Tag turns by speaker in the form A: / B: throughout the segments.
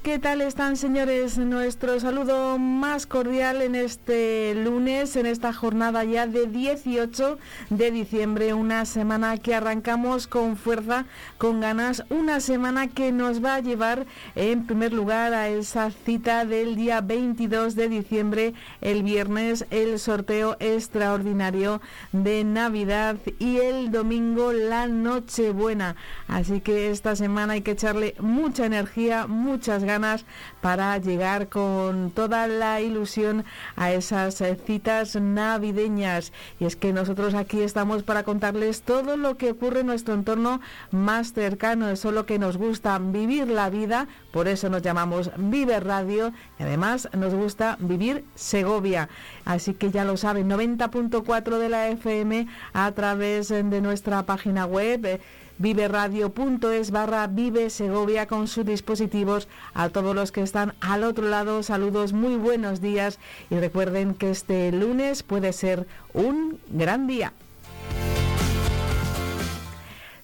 A: ¿Qué tal están señores? Nuestro saludo más cordial en este lunes, en esta jornada ya de 18 de diciembre, una semana que arrancamos con fuerza, con ganas, una semana que nos va a llevar en primer lugar a esa cita del día 22 de diciembre, el viernes, el sorteo extraordinario de Navidad y el domingo la Nochebuena. Así que esta semana hay que echarle mucha energía, muchas ganas para llegar con toda la ilusión a esas eh, citas navideñas. Y es que nosotros aquí estamos para contarles todo lo que ocurre en nuestro entorno más cercano, eso lo que nos gusta, vivir la vida, por eso nos llamamos Vive Radio y además nos gusta vivir Segovia. Así que ya lo saben, 90.4 de la FM a través de nuestra página web. Viveradio.es barra Vive Segovia con sus dispositivos. A todos los que están al otro lado, saludos, muy buenos días y recuerden que este lunes puede ser un gran día.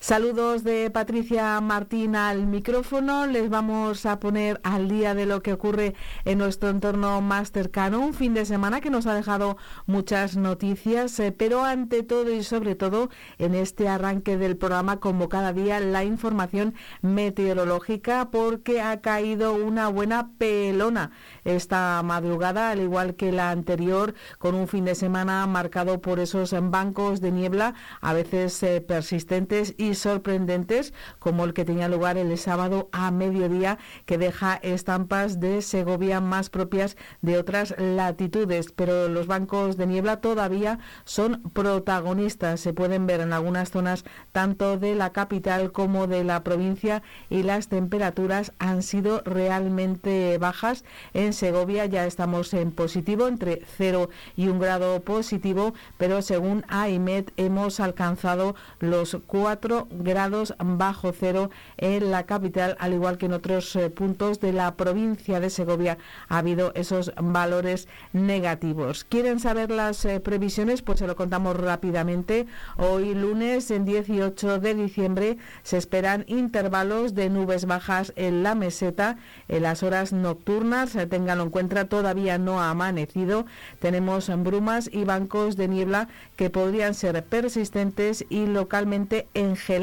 A: Saludos de Patricia Martín al micrófono. Les vamos a poner al día de lo que ocurre en nuestro entorno más cercano. Un fin de semana que nos ha dejado muchas noticias, eh, pero ante todo y sobre todo en este arranque del programa, como cada día, la información meteorológica porque ha caído una buena pelona esta madrugada, al igual que la anterior, con un fin de semana marcado por esos bancos de niebla, a veces eh, persistentes y sorprendentes, como el que tenía lugar el sábado a mediodía, que deja estampas de Segovia más propias de otras latitudes. Pero los bancos de niebla todavía son protagonistas. Se pueden ver en algunas zonas tanto de la capital como de la provincia y las temperaturas han sido realmente bajas. En Segovia ya estamos en positivo, entre 0 y 1 grado positivo, pero según AIMET hemos alcanzado los 4 grados bajo cero en la capital, al igual que en otros eh, puntos de la provincia de Segovia ha habido esos valores negativos. ¿Quieren saber las eh, previsiones? Pues se lo contamos rápidamente. Hoy lunes, en 18 de diciembre, se esperan intervalos de nubes bajas en la meseta en las horas nocturnas. Eh, ténganlo en cuenta, todavía no ha amanecido. Tenemos brumas y bancos de niebla que podrían ser persistentes y localmente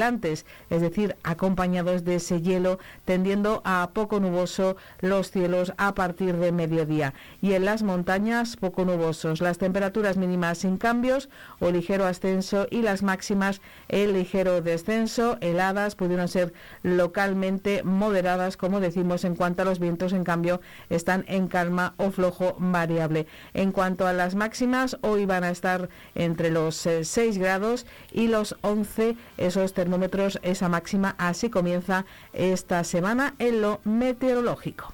A: es decir, acompañados de ese hielo, tendiendo a poco nuboso los cielos a partir de mediodía. Y en las montañas, poco nubosos. Las temperaturas mínimas sin cambios o ligero ascenso y las máximas en ligero descenso. Heladas pudieron ser localmente moderadas, como decimos, en cuanto a los vientos, en cambio, están en calma o flojo variable. En cuanto a las máximas, hoy van a estar entre los 6 eh, grados y los 11, esos termómetros esa máxima. Así comienza esta semana en lo meteorológico.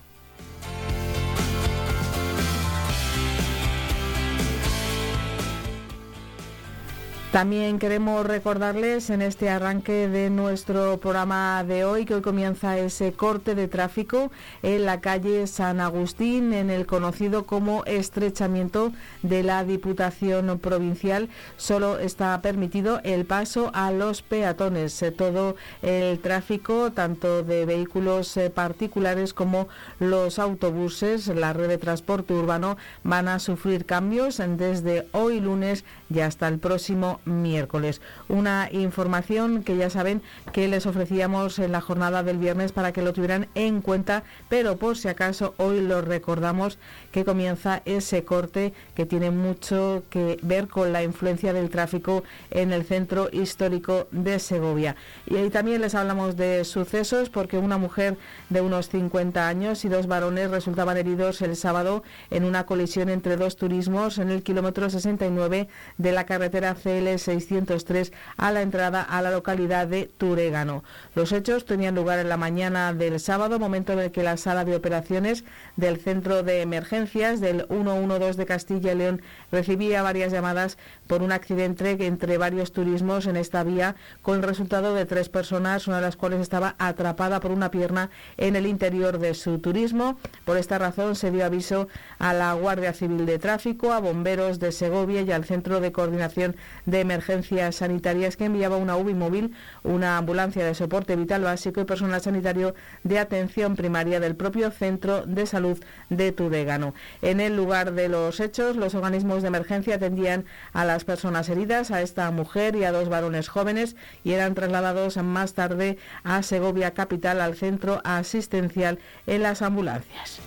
A: También queremos recordarles en este arranque de nuestro programa de hoy que hoy comienza ese corte de tráfico en la calle San Agustín, en el conocido como estrechamiento de la Diputación Provincial. Solo está permitido el paso a los peatones. Eh, todo el tráfico, tanto de vehículos eh, particulares como los autobuses, la red de transporte urbano, van a sufrir cambios desde hoy lunes y hasta el próximo miércoles. Una información que ya saben que les ofrecíamos en la jornada del viernes para que lo tuvieran en cuenta, pero por si acaso hoy lo recordamos que comienza ese corte que tiene mucho que ver con la influencia del tráfico en el centro histórico de Segovia. Y ahí también les hablamos de sucesos porque una mujer de unos 50 años y dos varones resultaban heridos el sábado en una colisión entre dos turismos en el kilómetro 69 de la carretera CL L603 a la entrada a la localidad de Turégano. Los hechos tenían lugar en la mañana del sábado, momento en el que la sala de operaciones del Centro de Emergencias del 112 de Castilla y León recibía varias llamadas por un accidente entre varios turismos en esta vía, con el resultado de tres personas, una de las cuales estaba atrapada por una pierna en el interior de su turismo. Por esta razón se dio aviso a la Guardia Civil de Tráfico, a bomberos de Segovia y al Centro de Coordinación de Emergencias Sanitarias que enviaba una UBI móvil, una ambulancia de soporte vital básico y personal sanitario de atención primaria del propio Centro de Salud de Tudegano. En el lugar de los hechos, los organismos de emergencia atendían a las personas heridas, a esta mujer y a dos varones jóvenes y eran trasladados más tarde a Segovia Capital, al centro asistencial en las ambulancias.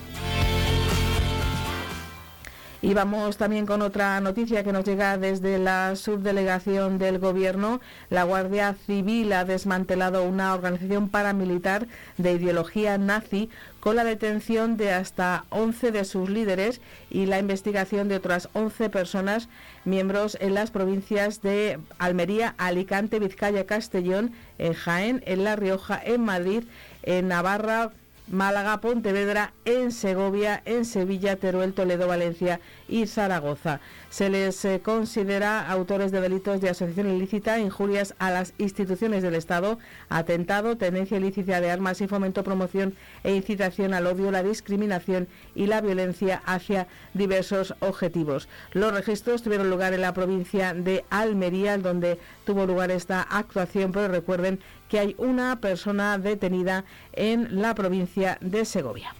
A: Y vamos también con otra noticia que nos llega desde la subdelegación del Gobierno. La Guardia Civil ha desmantelado una organización paramilitar de ideología nazi con la detención de hasta 11 de sus líderes y la investigación de otras 11 personas miembros en las provincias de Almería, Alicante, Vizcaya, Castellón, en Jaén, en La Rioja, en Madrid, en Navarra, Málaga, Pontevedra, en Segovia, en Sevilla, Teruel, Toledo, Valencia y Zaragoza. Se les eh, considera autores de delitos de asociación ilícita, injurias a las instituciones del Estado, atentado, tenencia ilícita de armas y fomento, promoción e incitación al odio, la discriminación y la violencia hacia diversos objetivos. Los registros tuvieron lugar en la provincia de Almería, donde tuvo lugar esta actuación, pero recuerden que hay una persona detenida en la provincia de Segovia.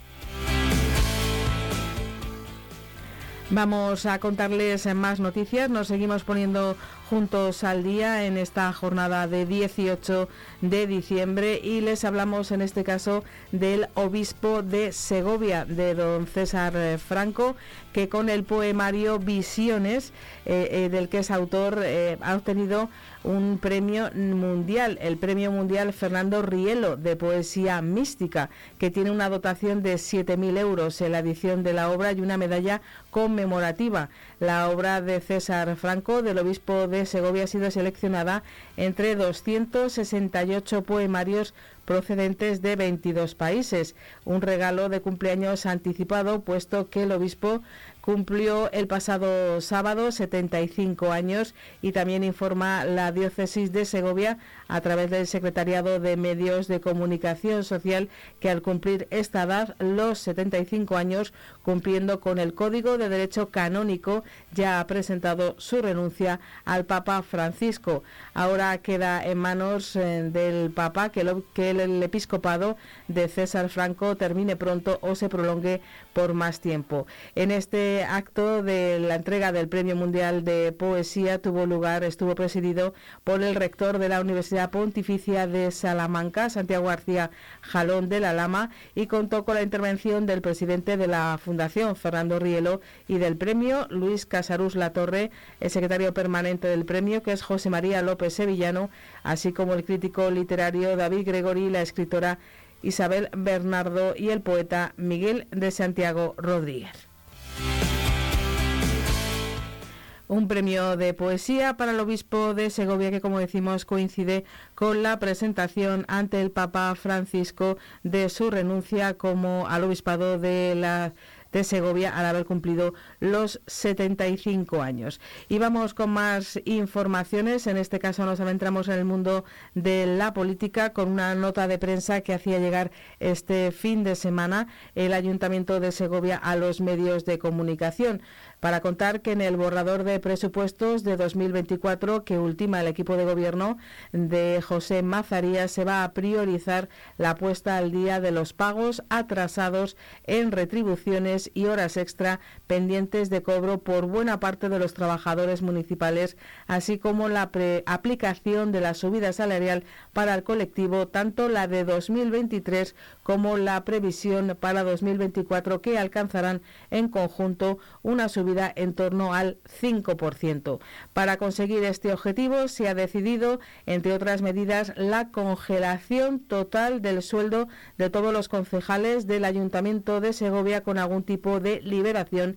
A: Vamos a contarles más noticias. Nos seguimos poniendo juntos al día en esta jornada de 18 de diciembre y les hablamos en este caso del obispo de Segovia, de don César eh, Franco, que con el poemario Visiones, eh, eh, del que es autor, ha obtenido un premio mundial, el premio mundial Fernando Rielo de poesía mística, que tiene una dotación de 7.000 euros en la edición de la obra y una medalla conmemorativa. La obra de César Franco, del obispo de Segovia, ha sido seleccionada entre 268 poemarios procedentes de 22 países. Un regalo de cumpleaños anticipado, puesto que el obispo cumplió el pasado sábado 75 años y también informa la diócesis de Segovia a través del Secretariado de Medios de Comunicación Social que al cumplir esta edad, los 75 años, cumpliendo con el Código de Derecho Canónico, ya ha presentado su renuncia al Papa Francisco. Ahora queda en manos eh, del Papa que, que el episcopado de César Franco termine pronto o se prolongue por más tiempo. En este acto de la entrega del Premio Mundial de Poesía tuvo lugar, estuvo presidido por el rector de la Universidad Pontificia de Salamanca, Santiago García Jalón de la Lama, y contó con la intervención del presidente de la Fundación, Fernando Rielo, y del premio, Luis Casarús Latorre, el secretario permanente del premio, que es José María López Sevillano, así como el crítico literario David Gregory la escritora Isabel Bernardo y el poeta Miguel de Santiago Rodríguez. un premio de poesía para el obispo de Segovia que, como decimos, coincide con la presentación ante el Papa Francisco de su renuncia como al obispado de la de Segovia al haber cumplido los 75 años. Y vamos con más informaciones. En este caso nos adentramos en el mundo de la política con una nota de prensa que hacía llegar este fin de semana el Ayuntamiento de Segovia a los medios de comunicación para contar que en el borrador de presupuestos de 2024 que ultima el equipo de gobierno de José Mazaría se va a priorizar la puesta al día de los pagos atrasados en retribuciones y horas extra pendientes de cobro por buena parte de los trabajadores municipales, así como la aplicación de la subida salarial para el colectivo, tanto la de 2023 como la previsión para 2024 que alcanzarán en conjunto una subida en torno al 5%. Para conseguir este objetivo se ha decidido, entre otras medidas, la congelación total del sueldo de todos los concejales del Ayuntamiento de Segovia con algún tipo de liberación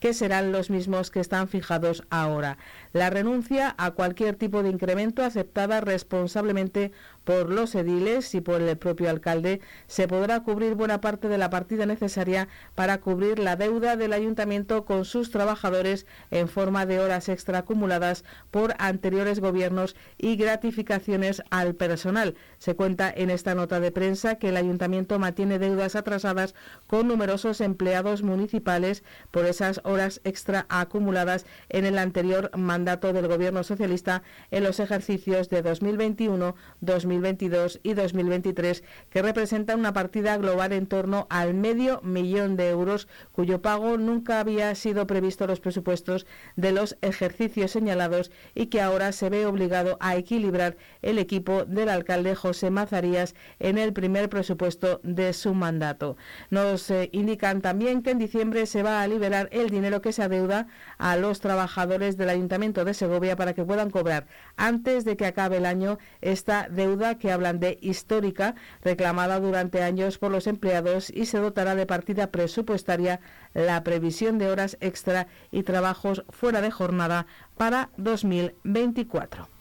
A: que serán los mismos que están fijados ahora. La renuncia a cualquier tipo de incremento aceptada responsablemente por los ediles y por el propio alcalde, se podrá cubrir buena parte de la partida necesaria para cubrir la deuda del ayuntamiento con sus trabajadores en forma de horas extra acumuladas por anteriores gobiernos y gratificaciones al personal. Se cuenta en esta nota de prensa que el ayuntamiento mantiene deudas atrasadas con numerosos empleados municipales por esas horas extra acumuladas en el anterior mandato del gobierno socialista en los ejercicios de 2021, 2022 y 2023, que representan una partida global en torno al medio millón de euros, cuyo pago nunca había sido previsto en los presupuestos de los ejercicios señalados y que ahora se ve obligado a equilibrar el equipo del alcalde José Mazarías en el primer presupuesto de su mandato. Nos eh, indican también que en diciembre se va a liberar el dinero que se adeuda a los trabajadores del Ayuntamiento de Segovia para que puedan cobrar antes de que acabe el año esta deuda que hablan de histórica reclamada durante años por los empleados y se dotará de partida presupuestaria la previsión de horas extra y trabajos fuera de jornada para 2024.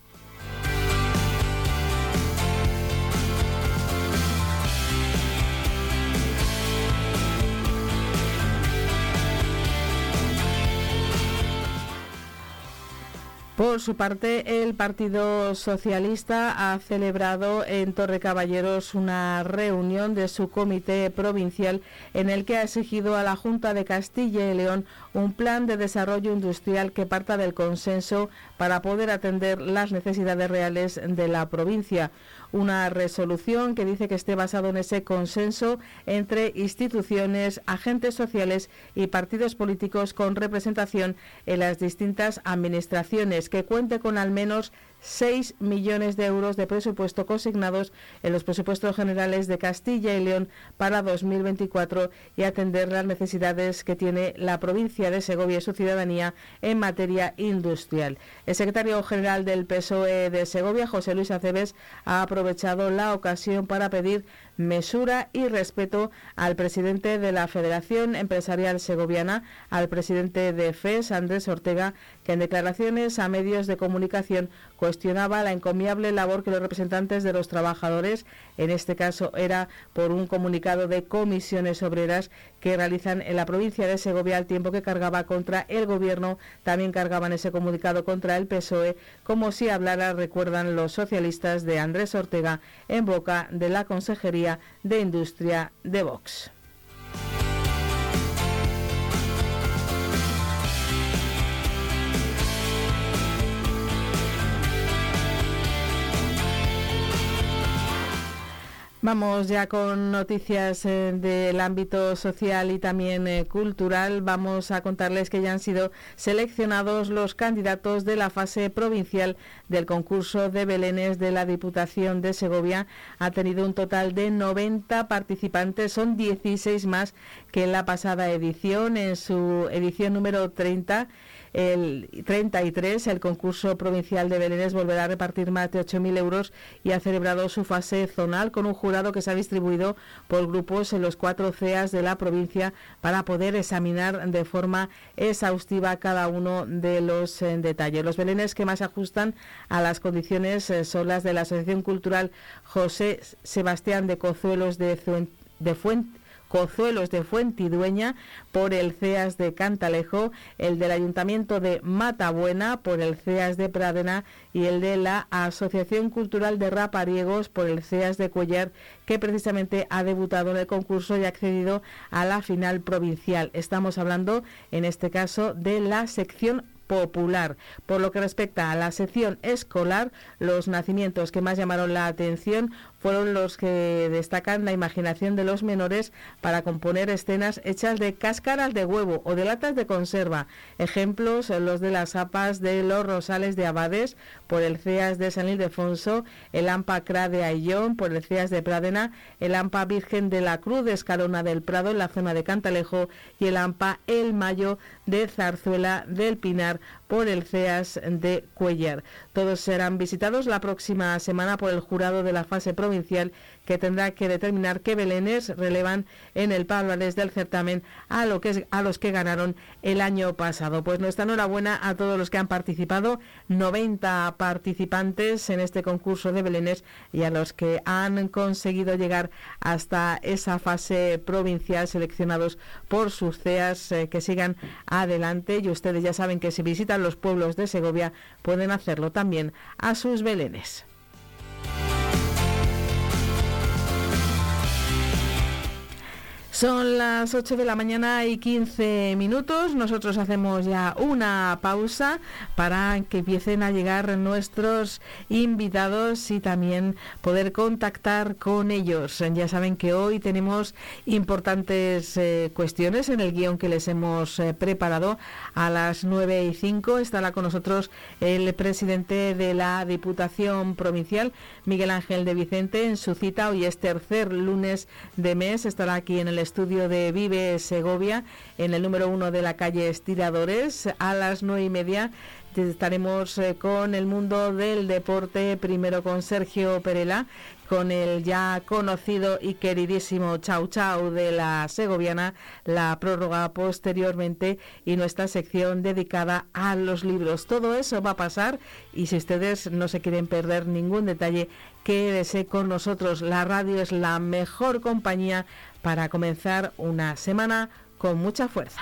A: Por su parte, el Partido Socialista ha celebrado en Torre Caballeros una reunión de su comité provincial en el que ha exigido a la Junta de Castilla y León un plan de desarrollo industrial que parta del consenso para poder atender las necesidades reales de la provincia. Una resolución que dice que esté basado en ese consenso entre instituciones, agentes sociales y partidos políticos con representación en las distintas administraciones, que cuente con al menos 6 millones de euros de presupuesto consignados en los presupuestos generales de Castilla y León para 2024 y atender las necesidades que tiene la provincia de Segovia y su ciudadanía en materia industrial. El secretario general del PSOE de Segovia, José Luis Aceves, ha aprovechado la ocasión para pedir mesura y respeto al presidente de la Federación Empresarial Segoviana, al presidente de FES, Andrés Ortega, que en declaraciones a medios de comunicación cuestionaba la encomiable labor que los representantes de los trabajadores, en este caso era por un comunicado de comisiones obreras que realizan en la provincia de Segovia al tiempo que cargaba contra el gobierno, también cargaban ese comunicado contra el PSOE, como si hablara, recuerdan los socialistas de Andrés Ortega, en boca de la Consejería de Industria de Vox. Vamos ya con noticias eh, del ámbito social y también eh, cultural. Vamos a contarles que ya han sido seleccionados los candidatos de la fase provincial del concurso de Belénes de la Diputación de Segovia. Ha tenido un total de 90 participantes, son 16 más que en la pasada edición, en su edición número 30 el 33, el concurso provincial de Belénes volverá a repartir más de 8.000 euros y ha celebrado su fase zonal con un jurado que se ha distribuido por grupos en los cuatro CEAs de la provincia para poder examinar de forma exhaustiva cada uno de los eh, detalles. Los Belénes que más ajustan a las condiciones eh, son las de la Asociación Cultural José Sebastián de Cozuelos de, de Fuente Cozuelos de Fuentidueña por el CEAS de Cantalejo, el del Ayuntamiento de Matabuena por el CEAS de Pradena y el de la Asociación Cultural de Rapariegos por el CEAS de Cuellar, que precisamente ha debutado en el concurso y ha accedido a la final provincial. Estamos hablando, en este caso, de la sección popular. Por lo que respecta a la sección escolar, los nacimientos que más llamaron la atención fueron los que destacan la imaginación de los menores para componer escenas hechas de cáscaras de huevo o de latas de conserva. Ejemplos los de las apas de los Rosales de Abades por el CEAS de San Ildefonso, el AMPA CRA de Ayllón por el CEAS de Pradena, el AMPA Virgen de la Cruz de Escalona del Prado en la zona de Cantalejo y el AMPA El Mayo de Zarzuela del Pinar por el CEAS de Cuellar. Todos serán visitados la próxima semana por el jurado de la fase provincial que tendrá que determinar qué belenes relevan en el palmarés del certamen a, lo que a los que ganaron el año pasado. Pues nuestra enhorabuena a todos los que han participado, 90 participantes en este concurso de belenes y a los que han conseguido llegar hasta esa fase provincial seleccionados por sus CEAS eh, que sigan adelante y ustedes ya saben que si visitan los pueblos de Segovia pueden hacerlo también a sus belenes. Son las 8 de la mañana y 15 minutos. Nosotros hacemos ya una pausa para que empiecen a llegar nuestros invitados y también poder contactar con ellos. Ya saben que hoy tenemos importantes eh, cuestiones en el guion que les hemos eh, preparado. A las 9 y 5 estará con nosotros el presidente de la Diputación Provincial, Miguel Ángel de Vicente, en su cita. Hoy es tercer lunes de mes. Estará aquí en el estudio de Vive Segovia, en el número uno de la calle Estiradores, a las nueve y media. Estaremos eh, con el mundo del deporte, primero con Sergio Perela, con el ya conocido y queridísimo Chau Chau de la Segoviana, la prórroga posteriormente y nuestra sección dedicada a los libros. Todo eso va a pasar y si ustedes no se quieren perder ningún detalle, quédese con nosotros. La radio es la mejor compañía para comenzar una semana con mucha fuerza.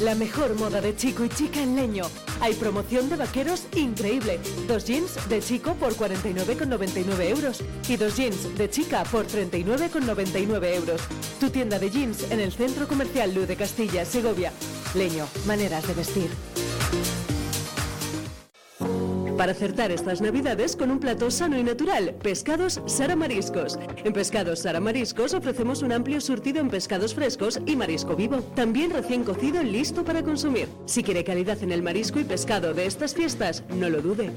B: La mejor moda de chico y chica en leño. Hay promoción de vaqueros increíble. Dos jeans de chico por 49,99 euros y dos jeans de chica por 39,99 euros. Tu tienda de jeans en el Centro Comercial Luz de Castilla, Segovia. Leño, maneras de vestir para acertar estas navidades con un plato sano y natural. Pescados Sara Mariscos. En Pescados Sara Mariscos ofrecemos un amplio surtido en pescados frescos y marisco vivo. También recién cocido listo para consumir. Si quiere calidad en el marisco y pescado de estas fiestas, no lo dude.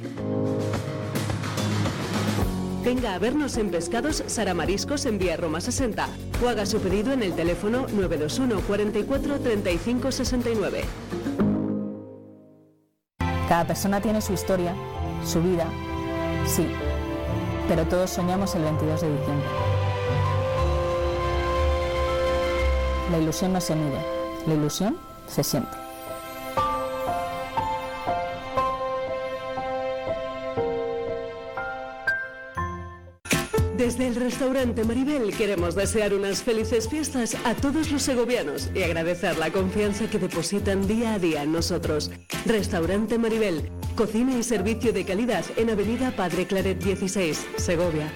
B: Venga a vernos en Pescados Sara Mariscos en Vía Roma 60 o haga su pedido en el teléfono 921 44 35 69.
C: Cada persona tiene su historia, su vida, sí, pero todos soñamos el 22 de diciembre. La ilusión no se mide, la ilusión se siente.
B: Desde el restaurante Maribel queremos desear unas felices fiestas a todos los segovianos y agradecer la confianza que depositan día a día en nosotros. Restaurante Maribel, cocina y servicio de calidad en Avenida Padre Claret 16, Segovia.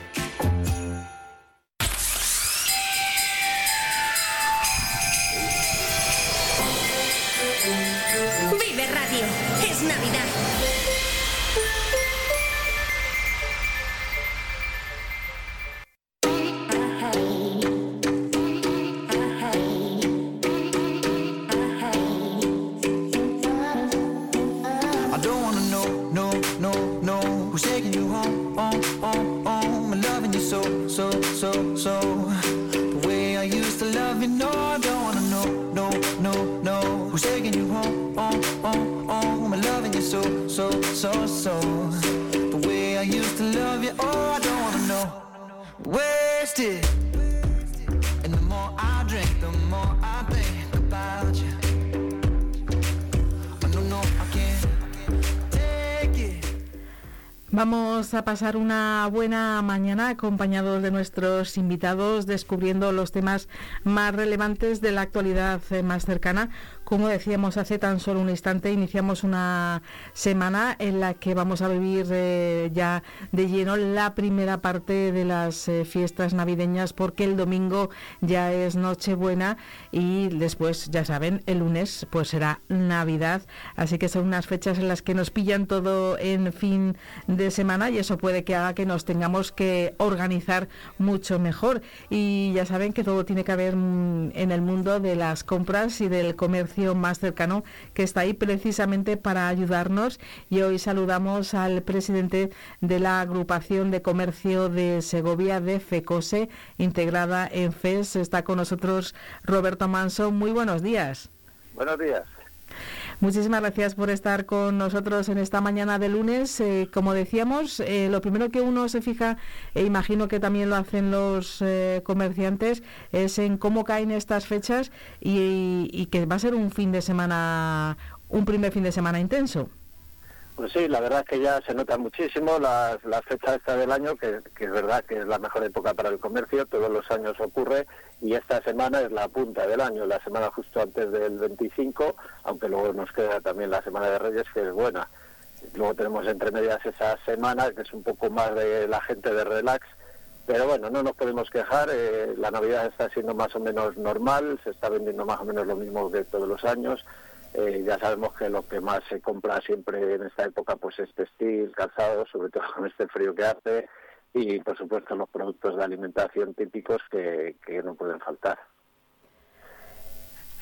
A: Pasar una buena mañana acompañados de nuestros invitados, descubriendo los temas más relevantes de la actualidad eh, más cercana Como decíamos hace tan solo un instante, iniciamos una semana en la que vamos a vivir eh, ya de lleno la primera parte de las eh, fiestas navideñas porque el domingo ya es Nochebuena y después, ya saben, el lunes pues será Navidad. Así que son unas fechas en las que nos pillan todo en fin de semana y eso puede que haga que nos tengamos que organizar mucho mejor. Y ya saben que todo tiene que ver mm, en el mundo de las compras y del comercio más cercano que está ahí precisamente para ayudarnos y hoy saludamos al presidente de la agrupación de comercio de Segovia de FECOSE integrada en FES. Está con nosotros Roberto Manso. Muy buenos días.
D: Buenos días.
A: Muchísimas gracias por estar con nosotros en esta mañana de lunes. Eh, como decíamos, eh, lo primero que uno se fija, e imagino que también lo hacen los eh, comerciantes, es en cómo caen estas fechas y, y que va a ser un fin de semana, un primer fin de semana intenso.
D: Pues sí, la verdad es que ya se nota muchísimo las, las fechas esta del año, que, es verdad que es la mejor época para el comercio, todos los años ocurre, y esta semana es la punta del año, la semana justo antes del 25, aunque luego nos queda también la semana de Reyes, que es buena. Luego tenemos entre medias esa semana, que es un poco más de la gente de relax, pero bueno, no nos podemos quejar, eh, la Navidad está siendo más o menos normal, se está vendiendo más o menos lo mismo que todos los años, eh, ya sabemos que lo que más se compra siempre en esta época pues es textil, calzado, sobre todo con este frío que hace, y por supuesto los productos de alimentación típicos que no pueden faltar.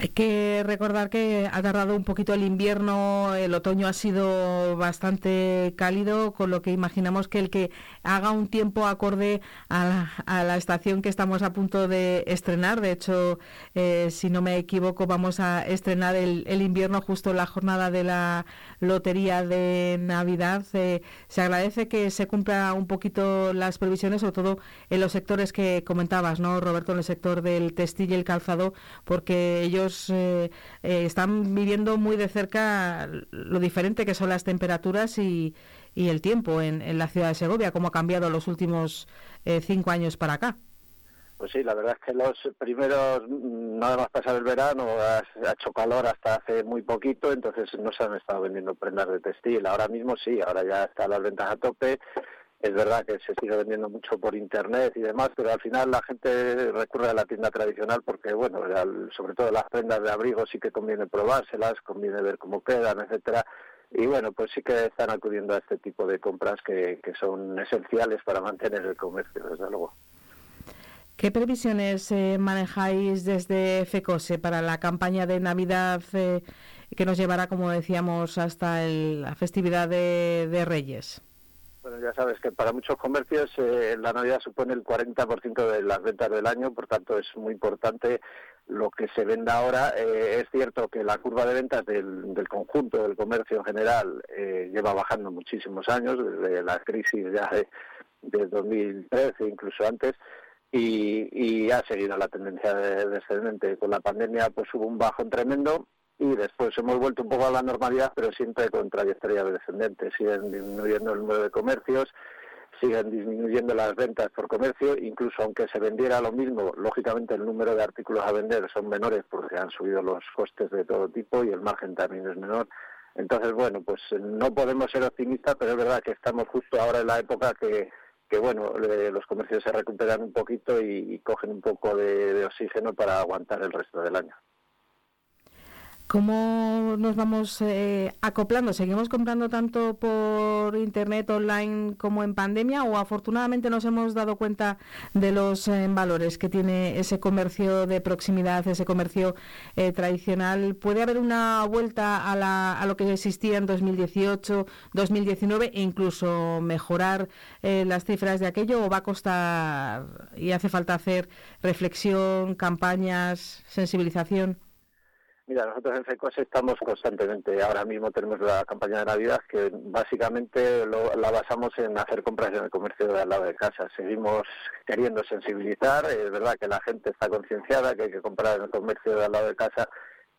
A: Hay que recordar que ha tardado un poquito el invierno, el otoño ha sido bastante cálido, con lo que imaginamos que el que haga un tiempo acorde a la, estación que estamos a punto de estrenar, de hecho, eh, si no me equivoco, vamos a estrenar el, invierno justo en la jornada de la lotería de Navidad. Eh, se agradece que se cumpla un poquito las previsiones, sobre todo en los sectores que comentabas, ¿no, Roberto? En el sector del textil y el calzado, porque ellos eh, eh, están viviendo muy de cerca lo diferente que son las temperaturas y, el tiempo en, la ciudad de Segovia, cómo ha cambiado los últimos eh, cinco años para acá.
D: Pues sí, la verdad es que los primeros, nada más pasar el verano, ha, hecho calor hasta hace muy poquito, entonces no se han estado vendiendo prendas de textil. Ahora mismo sí, ahora ya están las ventas a tope es verdad que se sigue vendiendo mucho por internet y demás, pero al final la gente recurre a la tienda tradicional porque, bueno, sobre todo las prendas de abrigo sí que conviene probárselas, conviene ver cómo quedan, etcétera. Y bueno, pues sí que están acudiendo a este tipo de compras que, son esenciales para mantener el comercio, desde luego.
A: ¿Qué previsiones eh, manejáis desde FECOSE para la campaña de Navidad eh, que nos llevará, como decíamos, hasta la festividad de Reyes?
D: Bueno, ya sabes que para muchos comercios eh, la Navidad supone el 40% de las ventas del año, por tanto es muy importante lo que se venda ahora. Eh, es cierto que la curva de ventas del, conjunto del comercio en general eh, lleva bajando muchísimos años, desde la crisis ya de, 2013, incluso antes, y, ha seguido la tendencia descendente. Con la pandemia pues hubo un bajón tremendo y después hemos vuelto un poco a la normalidad, pero siempre con trayectoria descendente. Siguen disminuyendo el número de comercios, siguen disminuyendo las ventas por comercio, incluso aunque se vendiera lo mismo, lógicamente el número de artículos a vender son menores porque han subido los costes de todo tipo y el margen también es menor. Entonces, bueno, pues no podemos ser optimistas, pero es verdad que estamos justo ahora en la época que, que bueno, los comercios se recuperan un poquito y, cogen un poco de oxígeno para aguantar el resto del año.
A: ¿Cómo nos vamos eh, acoplando? ¿Seguimos comprando tanto por internet, online como en pandemia o afortunadamente nos hemos dado cuenta de los eh, valores que tiene ese comercio de proximidad, ese comercio eh, tradicional? ¿Puede haber una vuelta a, a, lo que existía en 2018, 2019 e incluso mejorar las cifras de aquello o va a costar y hace falta hacer reflexión, campañas, sensibilización?
D: Mira, nosotros en FECOS estamos constantemente, ahora mismo tenemos la campaña de Navidad que básicamente la basamos en hacer compras en el comercio de al lado de casa. Seguimos queriendo sensibilizar, es verdad que la gente está concienciada que hay que comprar en el comercio de al lado de casa,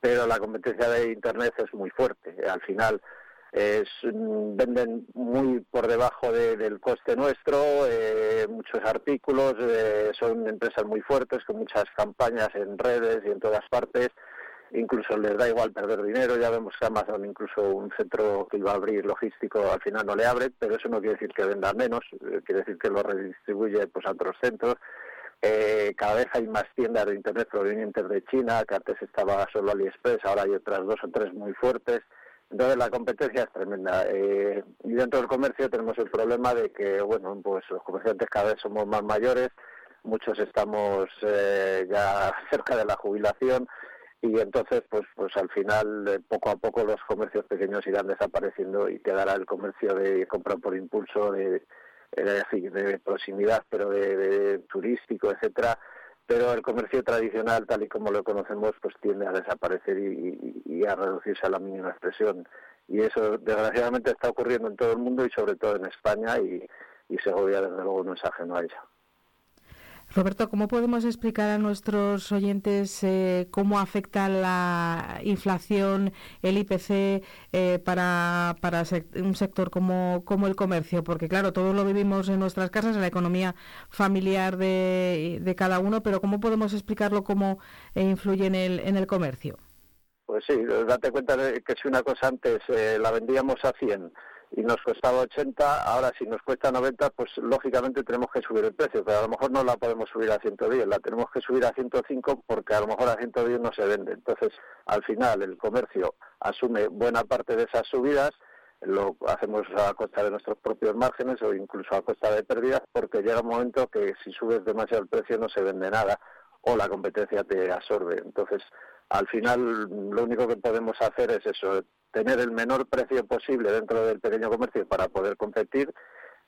D: pero la competencia de Internet es muy fuerte. Al final es, venden muy por debajo del coste nuestro, eh, muchos artículos, eh, son empresas muy fuertes con muchas campañas en redes y en todas partes incluso les da igual perder dinero. Ya vemos que Amazon, incluso un centro que iba a abrir logístico, al final no le abre, pero eso no quiere decir que venda menos, eh, quiere decir que lo redistribuye pues, a otros centros. Eh, cada vez hay más tiendas de Internet provenientes de China, que antes estaba solo AliExpress, ahora hay otras dos o tres muy fuertes. Entonces la competencia es tremenda. Eh, y dentro del comercio tenemos el problema de que, bueno, pues los comerciantes cada vez somos más mayores, muchos estamos ya cerca de la jubilación y entonces pues pues al final eh, poco a poco los comercios pequeños irán desapareciendo y quedará el comercio de compra por impulso de de, proximidad pero de, turístico etcétera pero el comercio tradicional tal y como lo conocemos pues tiende a desaparecer y, a reducirse a la mínima expresión y eso desgraciadamente está ocurriendo en todo el mundo y sobre todo en España y, y Segovia desde luego no es ajeno a ello.
A: Roberto, ¿cómo podemos explicar a nuestros oyentes eh, cómo afecta la inflación, el IPC, eh, para, un sector como, el comercio? Porque claro, todos lo vivimos en nuestras casas, en la economía familiar de, cada uno, pero ¿cómo podemos explicarlo cómo eh, influye en el, en el comercio?
D: Pues sí, date cuenta de que si una cosa antes la vendíamos a 100 y nos costaba 80, ahora si nos cuesta 90, pues lógicamente tenemos que subir el precio, pero a lo mejor no la podemos subir a 110, la tenemos que subir a 105 porque a lo mejor a 110 no se vende. Entonces, al final el comercio asume buena parte de esas subidas, lo hacemos a costa de nuestros propios márgenes o incluso a costa de pérdidas porque llega un momento que si subes demasiado el precio no se vende nada o la competencia te absorbe. Entonces, al final lo único que podemos hacer es eso, tener el menor precio posible dentro del pequeño comercio para poder competir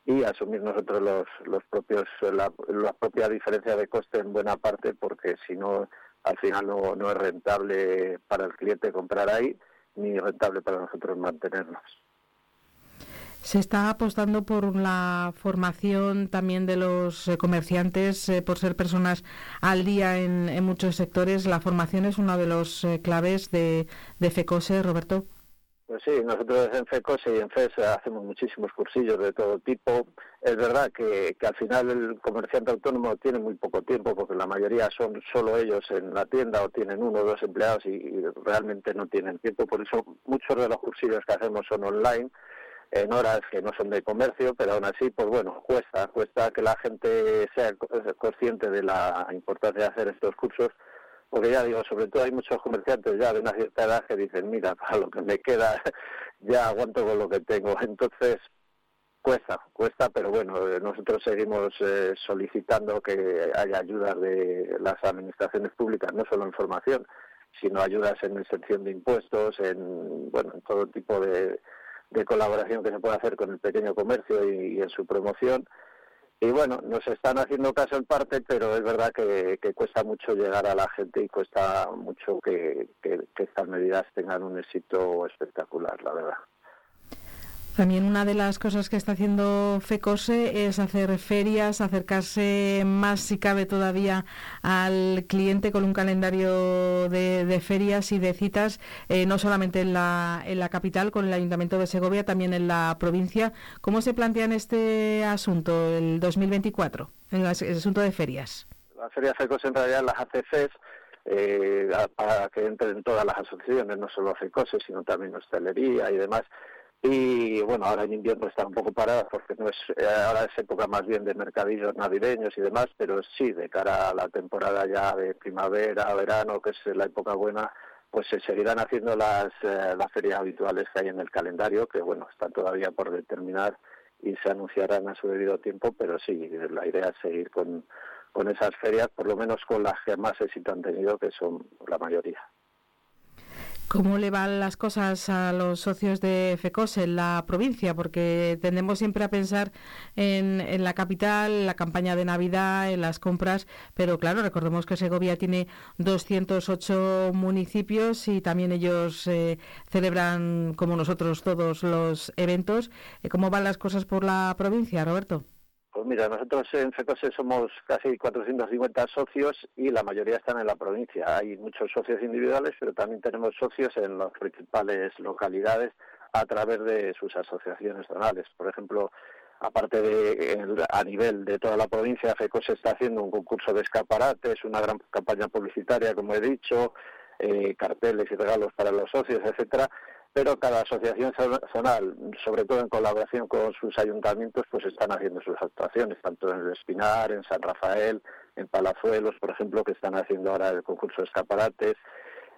D: y asumir nosotros los, los propios la, propia diferencia de coste en buena parte porque si no al final no, no es rentable para el cliente comprar ahí ni rentable para nosotros mantenernos.
A: Se está apostando por la formación también de los eh, comerciantes, eh, por ser personas al día en, muchos sectores. La formación es una de los eh, claves de, de FECOSE, Roberto.
D: Pues sí, nosotros en FECOSE y en FES hacemos muchísimos cursillos de todo tipo. Es verdad que, al final el comerciante autónomo tiene muy poco tiempo porque la mayoría son solo ellos en la tienda o tienen uno o dos empleados y, realmente no tienen tiempo. Por eso muchos de los cursillos que hacemos son online en horas que no son de comercio, pero aún así, pues bueno, cuesta, cuesta que la gente sea consciente de la importancia de hacer estos cursos porque ya digo, sobre todo hay muchos comerciantes ya de una cierta edad que dicen, mira, para lo que me queda ya aguanto con lo que tengo. Entonces, cuesta, cuesta, pero bueno, eh, nosotros seguimos eh, solicitando que haya ayudas de las administraciones públicas, no solo en formación, sino ayudas en exención de impuestos, en, bueno, en todo tipo de, colaboración que se pueda hacer con el pequeño comercio y en su promoción y bueno, nos están haciendo caso en parte, pero es verdad que, cuesta mucho llegar a la gente y cuesta mucho que, que estas medidas tengan un éxito espectacular, la verdad.
A: También una de las cosas que está haciendo FECOSE es hacer ferias, acercarse más si cabe todavía al cliente con un calendario de, ferias y de citas, eh, no solamente en la, en la capital, con el Ayuntamiento de Segovia, también en la provincia. ¿Cómo se plantea en este asunto, el 2024, en el asunto de ferias?
D: Las ferias FECOSE en realidad las FES, eh, para que entren todas las asociaciones, no solo FECOSE, sino también hostelería y demás y bueno, ahora en invierno está un poco parada porque no es eh, ahora es época más bien de mercadillos navideños y demás, pero sí de cara a la temporada ya de primavera, verano, que es la época buena, pues se seguirán haciendo las, eh, las ferias habituales que hay en el calendario, que bueno, están todavía por determinar y se anunciarán a su debido tiempo, pero sí, la idea es seguir con, con esas ferias, por lo menos con las que más éxito han tenido, que son la mayoría.
A: ¿Cómo le van las cosas a los socios de FECOS en la provincia? Porque tendemos siempre a pensar en, la capital, en la campaña de Navidad, en las compras, pero claro, recordemos que Segovia tiene 208 municipios y también ellos eh, celebran, como nosotros todos, los eventos. Eh, ¿Cómo van las cosas por la provincia, Roberto?
D: Pues mira, nosotros en FECOSE somos casi 450 socios y la mayoría están en la provincia. Hay muchos socios individuales, pero también tenemos socios en las principales localidades a través de sus asociaciones zonales. Por ejemplo, aparte de a nivel de toda la provincia, FECOSE está haciendo un concurso de escaparates, una gran campaña publicitaria, como he dicho, eh, carteles y regalos para los socios, etcétera, pero cada asociación zonal, sobre todo en colaboración con sus ayuntamientos, pues están haciendo sus actuaciones, tanto en Espinar, en San Rafael, en Palazuelos, por ejemplo, que están haciendo ahora el concurso de escaparates,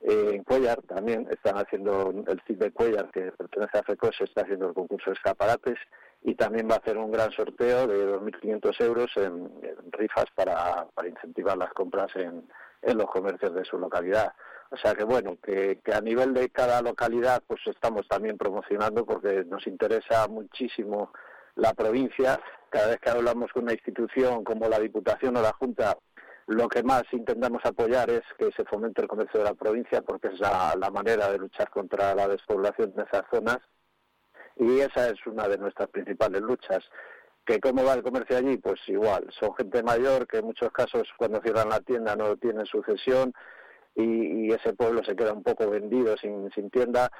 D: eh, en Cuellar también están haciendo el CIP de Cuellar, que pertenece a FECOS, está haciendo el concurso de escaparates y también va a hacer un gran sorteo de 2.500 euros en, rifas para, incentivar las compras en, los comercios de su localidad. O sea que bueno, que, a nivel de cada localidad pues estamos también promocionando porque nos interesa muchísimo la provincia. Cada vez que hablamos con una institución como la Diputación o la Junta, lo que más intentamos apoyar es que se fomente el comercio de la provincia porque es la, manera de luchar contra la despoblación de esas zonas y esa es una de nuestras principales luchas. ¿Que ¿Cómo va el comercio allí? Pues igual, son gente mayor que en muchos casos cuando cierran la tienda no tienen sucesión y, ese pueblo se queda un poco vendido sin, sin tienda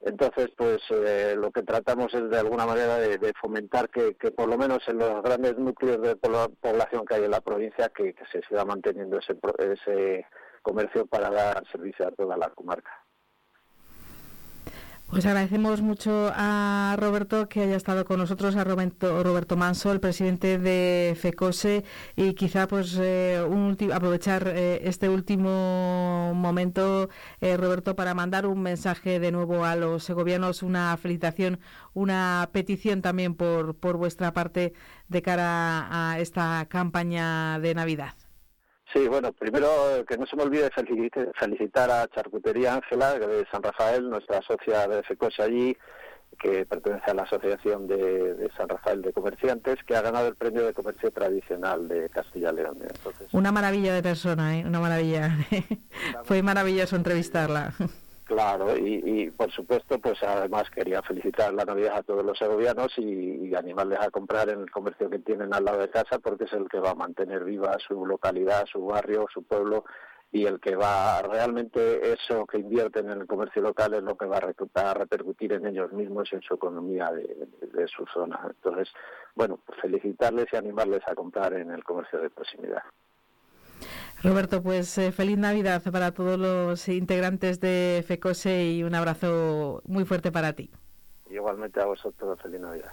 D: entonces, pues eh, lo que tratamos es de alguna manera de, fomentar que, por lo menos en los grandes núcleos de población que hay en la provincia, que, se siga manteniendo ese, ese comercio para dar servicio a toda la comarca.
A: Pues agradecemos mucho a Roberto que haya estado con nosotros, a Roberto, Roberto Manso, el presidente de FECOSE, y quizá pues eh, aprovechar eh, este último momento, eh, Roberto, para mandar un mensaje de nuevo a los segovianos, una felicitación, una petición también por, por vuestra parte de cara a esta campaña de Navidad.
D: Sí, bueno, primero que no se me olvide felicitar a Charcutería Ángela de San Rafael, nuestra socia de FECOS allí, que pertenece a la Asociación de, San Rafael de Comerciantes, que ha ganado el premio de comercio tradicional de Castilla y León.
A: Una maravilla de persona, ¿eh? una maravilla. Fue maravilloso entrevistarla.
D: Claro, y, por supuesto, pues además quería felicitar la Navidad a todos los segovianos y, animarles a comprar en el comercio que tienen al lado de casa porque es el que va a mantener viva su localidad, su barrio, su pueblo y el que va realmente eso que invierten en el comercio local es lo que va a, repercutir en ellos mismos y en su economía de, de su zona. Entonces, bueno, felicitarles y animarles a comprar en el comercio de proximidad.
A: Roberto, pues eh, feliz Navidad para todos los integrantes de FECOSE y un abrazo muy fuerte para ti.
D: Igualmente a vosotros, feliz Navidad.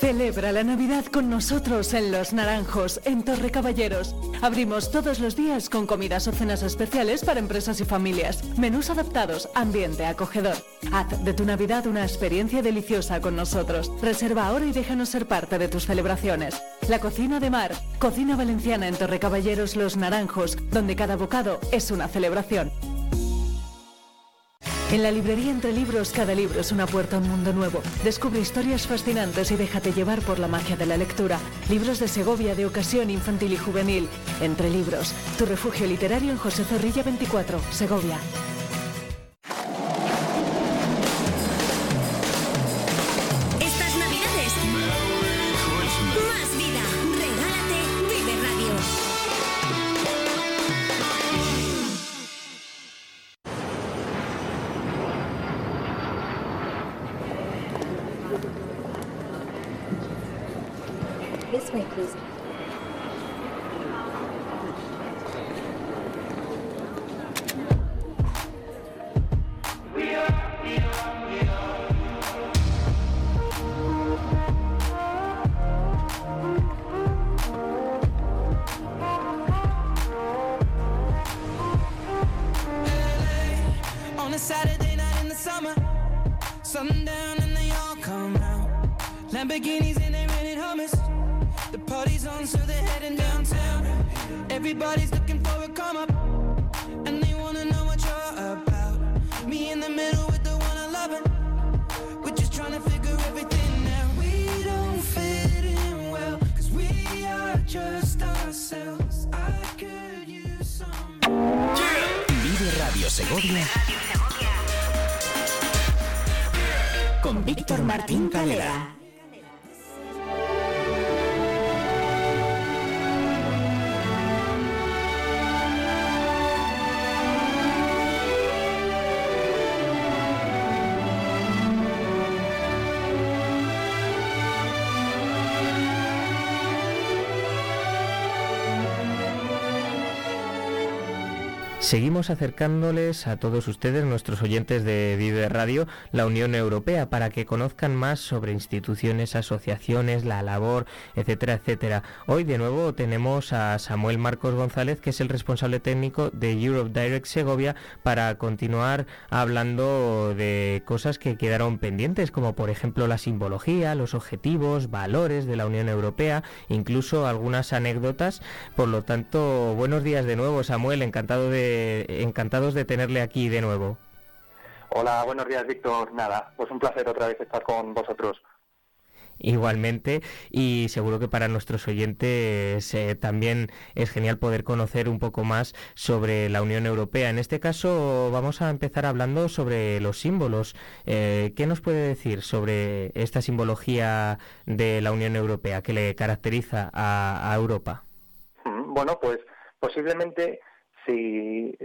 B: Celebra la Navidad con nosotros en Los Naranjos, en Torre Caballeros. Abrimos todos los días con comidas o cenas especiales para empresas y familias. Menús adaptados, ambiente acogedor. Haz de tu Navidad una experiencia deliciosa con nosotros. Reserva ahora y déjanos ser parte de tus celebraciones. La cocina de mar, cocina valenciana en Torre Caballeros Los Naranjos, donde cada bocado es una celebración. En la librería Entre Libros, cada libro es una puerta a un mundo nuevo. Descubre historias fascinantes y déjate llevar por la magia de la lectura. Libros de Segovia de ocasión infantil y juvenil. Entre Libros, tu refugio literario en José Zorrilla 24, Segovia.
E: Lamborghinis and they rented hummus. The party's on, so they're heading downtown. Everybody's looking for a come up, and they wanna know what you're about. Me in the middle with the one I love it. We're just trying to figure everything out. We don't fit in well, cause we are just ourselves. I could use some.
F: Vive Radio Segovia con Víctor Martín Calera.
G: Seguimos acercándoles a todos ustedes, nuestros oyentes de Vive Radio, la Unión Europea, para que conozcan más sobre instituciones, asociaciones, la labor, etcétera, etcétera. Hoy de nuevo tenemos a Samuel Marcos González, que es el responsable técnico de Europe Direct Segovia, para continuar hablando de cosas que quedaron pendientes, como por ejemplo la simbología, los objetivos, valores de la Unión Europea, incluso algunas anécdotas. Por lo tanto, buenos días de nuevo, Samuel, encantado de encantados de tenerle aquí de nuevo.
H: Hola, buenos días, Víctor. Nada, pues un placer otra vez estar con vosotros.
G: Igualmente, y seguro que para nuestros oyentes eh, también es genial poder conocer un poco más sobre la Unión Europea. En este caso vamos a empezar hablando sobre los símbolos. Eh, ¿Qué nos puede decir sobre esta simbología de la Unión Europea que le caracteriza a, a Europa?
H: Bueno, pues posiblemente si,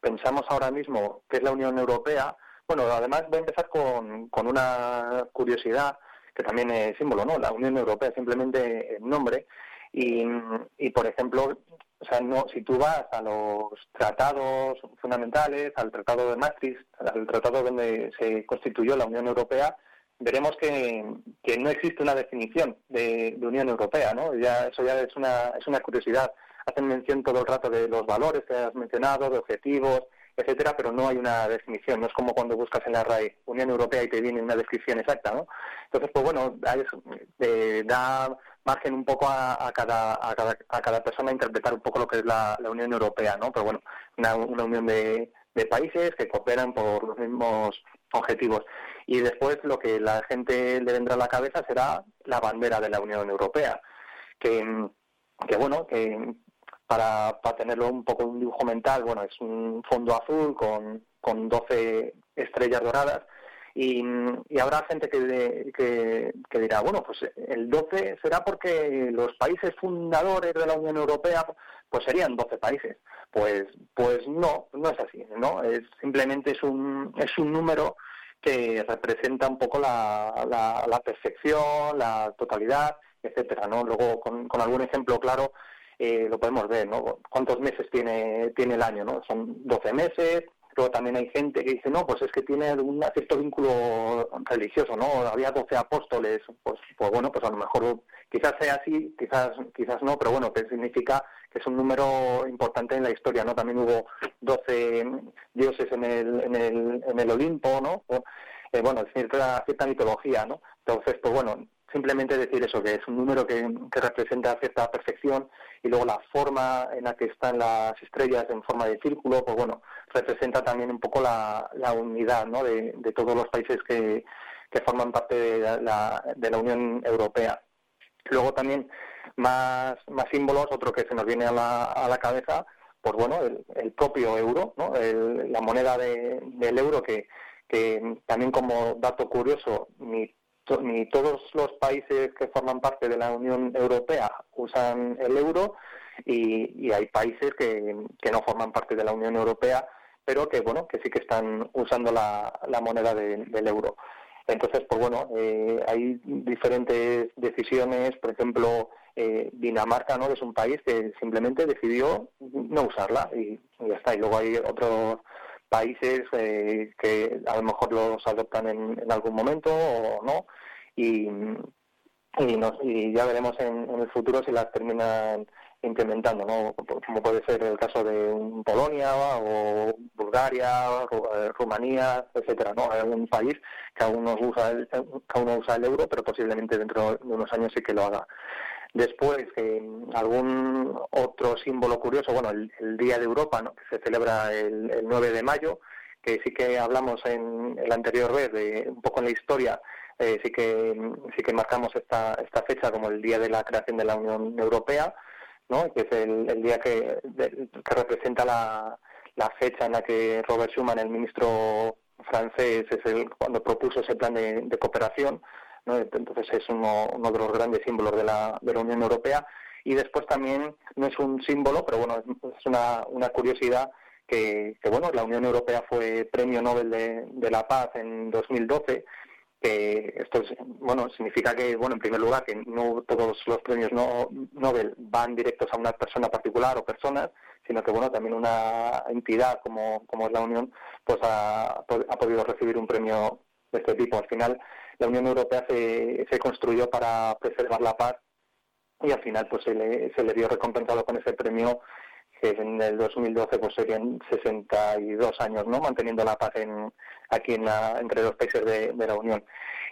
H: pensamos ahora mismo qué es la Unión Europea, bueno, además voy a empezar con, una curiosidad que también es símbolo, ¿no? La Unión Europea simplemente el nombre y, por ejemplo, o sea, no, si tú vas a los tratados fundamentales, al Tratado de Maastricht, al tratado donde se constituyó la Unión Europea, veremos que, no existe una definición de, Unión Europea, ¿no? Eso ya es una, es una curiosidad hacen mención todo el rato de los valores que has mencionado, de objetivos, etcétera, pero no hay una definición. No es como cuando buscas en la RAE Unión Europea y te viene una descripción exacta, ¿no? Entonces, pues bueno, eh, da margen un poco a, cada, a, cada, a cada persona a interpretar un poco lo que es la, Unión Europea, ¿no? Pero bueno, una, unión de, de países que cooperan por los mismos objetivos. Y después lo que la gente le vendrá a la cabeza será la bandera de la Unión Europea, que, que bueno, que para, para tenerlo un poco un dibujo mental, bueno, es un fondo azul con, con 12 estrellas doradas y, y habrá gente que, que, que, dirá, bueno, pues el 12 será porque los países fundadores de la Unión Europea pues serían 12 países. Pues pues no, no es así, ¿no? Es simplemente es un es un número que representa un poco la, la, la perfección, la totalidad, etcétera, ¿no? Luego con, con algún ejemplo claro eh, lo podemos ver, ¿no? ¿Cuántos meses tiene, tiene el año, no? Son 12 meses, luego también hay gente que dice, no, pues es que tiene un cierto vínculo religioso, ¿no? Había 12 apóstoles, pues, pues bueno, pues a lo mejor quizás sea así, quizás quizás no, pero bueno, que significa que es un número importante en la historia, ¿no? También hubo 12 dioses en el, en el, en el Olimpo, ¿no? Eh, bueno, cierta, cierta mitología, ¿no? Entonces, pues bueno, simplemente decir eso, que es un número que, que, representa cierta perfección y luego la forma en la que están las estrellas en forma de círculo, pues bueno, representa también un poco la, unidad ¿no? de, todos los países que, que forman parte de la, de la Unión Europea. Luego también más, símbolos, otro que se nos viene a la, a la cabeza, pues bueno, el, el propio euro, ¿no? El, la moneda de, del euro que, que también como dato curioso, ni ni todos los países que forman parte de la Unión Europea usan el euro y, y hay países que, no forman parte de la Unión Europea, pero que bueno, que sí que están usando la, moneda de, del euro. Entonces, pues bueno, eh, hay diferentes decisiones, por ejemplo, eh, Dinamarca, ¿no? Es un país que simplemente decidió no usarla y, ya está. Y luego hay otros países eh, que a lo mejor los adoptan en, algún momento o no y, y, ya veremos en, en, el futuro si las terminan implementando, ¿no? como puede ser el caso de Polonia o Bulgaria, eh, Rumanía, etcétera, ¿no? Hay un país que aún no usa el, usa el euro, pero posiblemente dentro de unos años sí que lo haga. Después, algún otro símbolo curioso, bueno, el, Día de Europa, ¿no? que se celebra el, el 9 de mayo, que sí que hablamos en el anterior vez de un poco en la historia eh, sí que sí que marcamos esta esta fecha como el día de la creación de la Unión Europea que es el, día que, que representa la, fecha en la que Robert Schuman, el ministro francés, es el cuando propuso ese plan de, cooperación. Entonces es uno, de los grandes símbolos de la, Unión Europea. Y después también no es un símbolo, pero bueno, es una, curiosidad que, bueno, la Unión Europea fue Premio Nobel de, la Paz en 2012 que esto bueno significa que bueno en primer lugar que no todos los premios no, Nobel van directos a una persona particular o personas sino que bueno también una entidad como, como es la Unión pues ha podido recibir un premio de este tipo al final la Unión Europea se, construyó para preservar la paz y al final pues se le, se le dio recompensado con ese premio que en el 2012 pues serían 62 años, ¿no? Manteniendo la paz aquí en entre los países de, la Unión.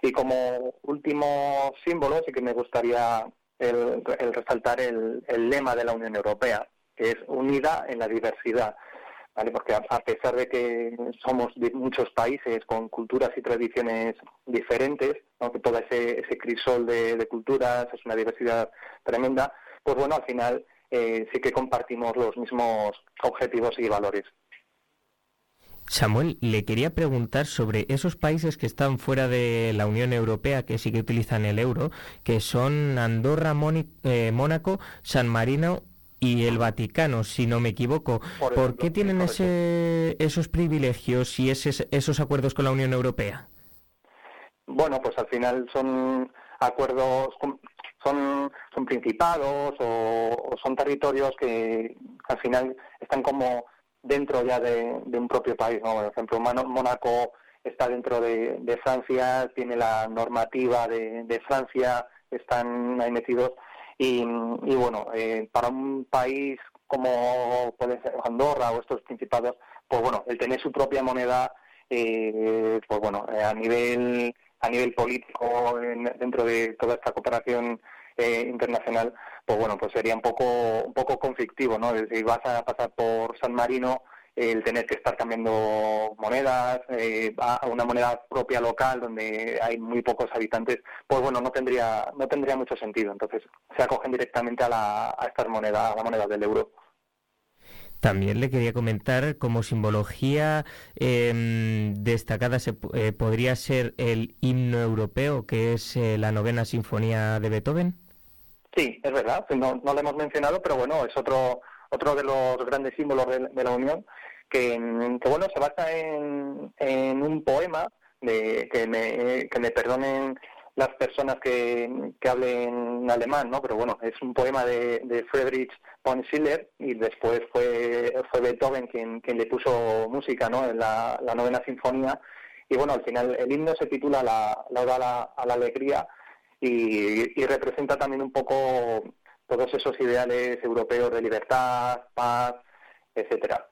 H: Y como último símbolo, sí que me gustaría el, resaltar el, lema de la Unión Europea, que es unida en la diversidad. Porque a, pesar de que somos muchos países con culturas y tradiciones diferentes, aunque todo ese, ese crisol de, de culturas es una diversidad tremenda, pues bueno, al final eh, sí que compartimos los mismos objetivos y valores.
G: Samuel, le quería preguntar sobre esos países que están fuera de la Unión Europea, que sí que utilizan el euro, que son Andorra, eh, Mónaco, San Marino y el Vaticano, si no me equivoco. Por, qué tienen ese, esos privilegios y esos acuerdos con la Unión Europea?
H: Bueno, pues al final son acuerdos son, son principados o, son territorios que al final están como dentro ya de, un propio país. ¿no? Por ejemplo, Mónaco está dentro de, Francia, tiene la normativa de, Francia, están ahí metidos. Y, bueno, eh, para un país como Andorra o estos principados, pues bueno, el tener su propia moneda, eh, pues bueno, eh, a nivel a nivel político dentro de toda esta cooperación eh, internacional, pues bueno, pues sería un poco un poco conflictivo, ¿no? Si vas a pasar por San Marino, el tener que estar cambiando monedas eh, a una moneda propia local donde hay muy pocos habitantes, pues bueno, no tendría no tendría mucho sentido. Entonces se acogen directamente a, la, a estas monedas, a la moneda del euro.
G: También le quería comentar como simbología em, destacada se, eh, podría ser el himno europeo, que es eh, la novena sinfonía de Beethoven.
H: Sí, es verdad, no, no lo hemos mencionado, pero bueno, es otro otro de los grandes símbolos de, la Unión, que, bueno, se basa en, un poema de, que, me, que me perdonen las personas que, hablen alemán, ¿no? Pero bueno, es un poema de, de Friedrich von Schiller y después fue, fue Beethoven quien, quien le puso música, ¿no? En la, la novena sinfonía. Y bueno, al final el himno se titula La, la Oda a la, a la Alegría y, y, representa también un poco todos esos ideales europeos de libertad, paz, etcétera.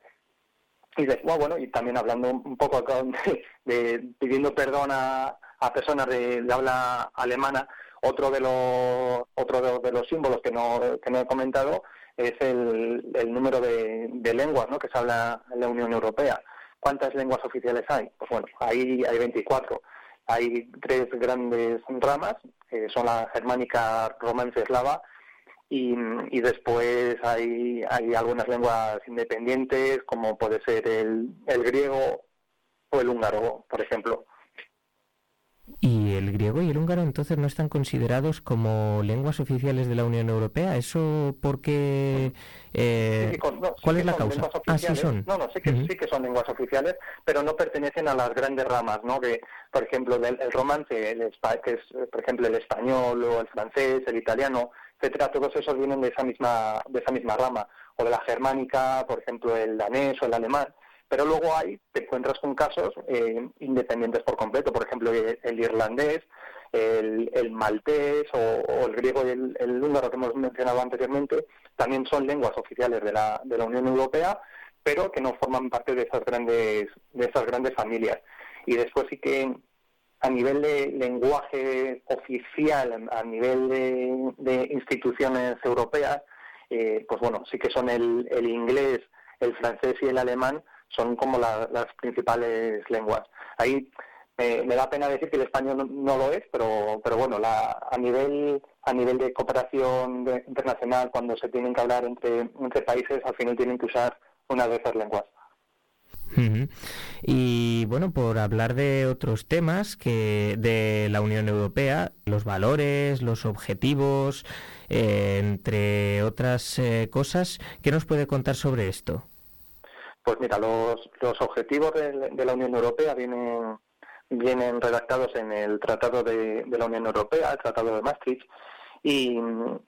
H: Y después, bueno, y también hablando un poco acá de, pidiendo perdón a, personas de, habla alemana, otro de los otro de, los símbolos que no, que no he comentado es el, número de, de lenguas ¿no? que se habla en la Unión Europea. ¿Cuántas lenguas oficiales hay? Pues bueno, ahí hay 24. Hay tres grandes ramas, que son la germánica, romance, eslava, y, y, después hay, hay algunas lenguas independientes, como puede ser el, el griego o el húngaro, por ejemplo.
G: ¿Y el griego y el húngaro entonces no están considerados como lenguas oficiales de la Unión Europea? ¿Eso porque eh, ¿Cuál es la causa?
H: Ah, sí son. No, no, sí que, sí que son lenguas oficiales, pero no pertenecen a las grandes ramas, ¿no? Que, por ejemplo, el, romance, el, que es, por ejemplo, el español o el francés, el italiano, etcétera, todos esos vienen de esa misma, de esa misma rama, o de la germánica, por ejemplo, el danés o el alemán. Pero luego hay, te encuentras con casos eh, independientes por completo, por ejemplo, el, irlandés, el, maltés o, el griego y el, húngaro que hemos mencionado anteriormente, también son lenguas oficiales de la, de la Unión Europea, pero que no forman parte de esas grandes, de esas grandes familias. Y después sí que a nivel de lenguaje oficial, a nivel de, instituciones europeas, eh, pues bueno, sí que son el, inglés, el francés y el alemán, son como las principales lenguas. Ahí eh, me da pena decir que el español no, lo es, pero, pero bueno, la, a nivel a nivel de cooperación internacional, cuando se tienen que hablar entre, entre países, al final tienen que usar una de esas lenguas.
G: Y bueno, por hablar de otros temas que de la Unión Europea, los valores, los objetivos, eh, entre otras eh, cosas, ¿qué nos puede contar sobre esto?
H: Pues mira, los, los objetivos de, la Unión Europea vienen, vienen redactados en el Tratado de la Unión Europea, el Tratado de Maastricht, y,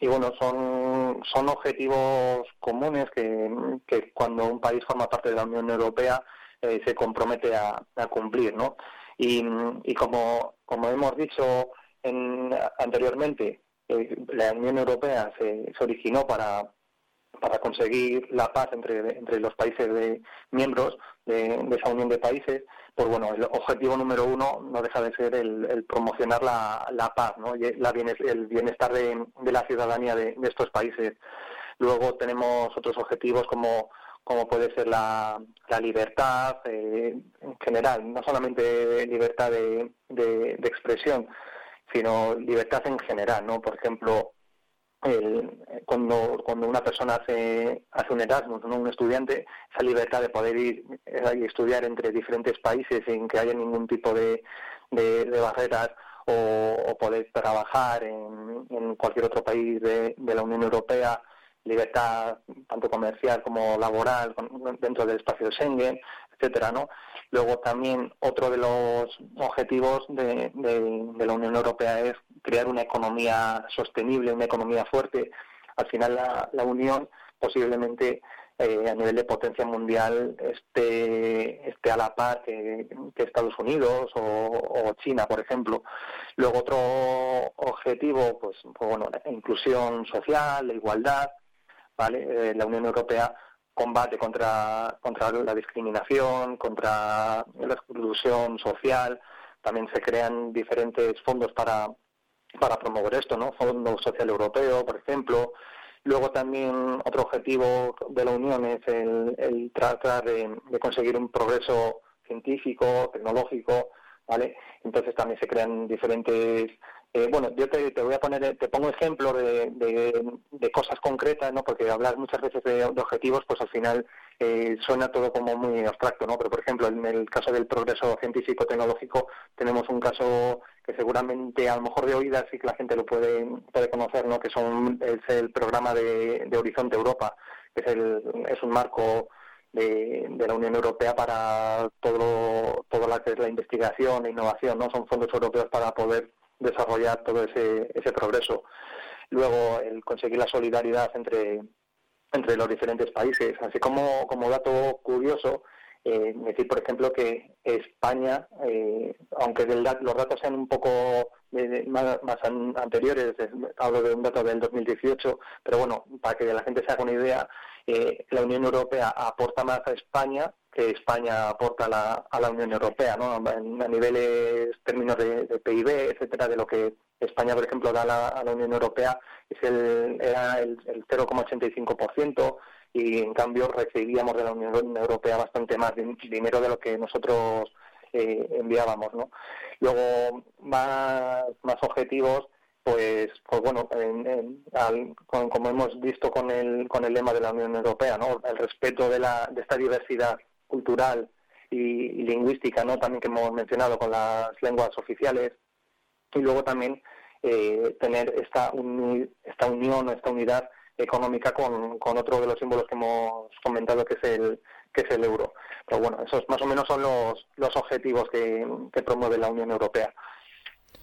H: bueno, son, son objetivos comunes que, que, cuando un país forma parte de la Unión Europea eh, se compromete a, cumplir, ¿no? Y, y como, como hemos dicho en, anteriormente, eh, la Unión Europea se, se originó para, para conseguir la paz entre, entre los países de, miembros de, esa unión de países, pues bueno, el objetivo número uno no deja de ser el, promocionar la, paz, ¿no? la el bienestar de, la ciudadanía de, estos países. Luego tenemos otros objetivos como, como puede ser la, libertad eh, en general, no solamente libertad de, de expresión, sino libertad en general, ¿no? Por ejemplo, el, cuando, cuando una persona hace, un Erasmus, un estudiante, esa libertad de poder ir y estudiar entre diferentes países sin que haya ningún tipo de, barreras o, poder trabajar en, cualquier otro país de, la Unión Europea, libertad tanto comercial como laboral dentro del espacio de Schengen, etcétera, ¿no? Luego también otro de los objetivos de, la Unión Europea es crear una economía sostenible, una economía fuerte. Al final la, Unión posiblemente eh, a nivel de potencia mundial esté, esté a la par que, Estados Unidos o, China, por ejemplo. Luego otro objetivo, pues, pues bueno, la inclusión social, la igualdad, ¿vale? Eh, la Unión Europea combate contra, contra la discriminación, contra la exclusión social. También se crean diferentes fondos para, para promover esto, ¿no? Fondo Social Europeo, por ejemplo. Luego también otro objetivo de la Unión es el, tratar de, de, conseguir un progreso científico, tecnológico, ¿vale? Entonces también se crean diferentes eh, bueno, yo te, voy a poner, te pongo ejemplos de, cosas concretas, ¿no? Porque hablar muchas veces de, objetivos, pues al final eh, suena todo como muy abstracto, ¿no? Pero por ejemplo, en el caso del progreso científico-tecnológico tenemos un caso que seguramente a lo mejor de oídas sí que la gente lo puede, puede conocer, ¿no? Que son es el programa de, Horizonte Europa, que es, el, es un marco de, de, la Unión Europea para todo, todo es la investigación e innovación, ¿no? Son fondos europeos para poder desarrollar todo ese, ese progreso. Luego, el conseguir la solidaridad entre, los diferentes países. Así como, como dato curioso, eh, decir, por ejemplo, que España, eh, aunque los datos sean un poco más, anteriores, hablo de un dato del 2018, pero bueno, para que la gente se haga una idea, eh, la Unión Europea aporta más a España que España aporta a la, a la Unión Europea, ¿no? A niveles, términos de, PIB, etcétera, de lo que España, por ejemplo, da a la, Unión Europea, es el, era el, el 0,85%, y en cambio recibíamos de la Unión Europea bastante más dinero de lo que nosotros eh, enviábamos, ¿no? Luego, más, objetivos, pues, pues bueno, como hemos visto con el, con el lema de la Unión Europea, ¿no? El respeto de, la, de esta diversidad cultural y, lingüística, ¿no? También que hemos mencionado con las lenguas oficiales y luego también eh, tener esta, esta unión esta unidad económica con, con otro de los símbolos que hemos comentado que es el que es el euro. Pero bueno, esos más o menos son los, los objetivos que, que promueve la Unión Europea.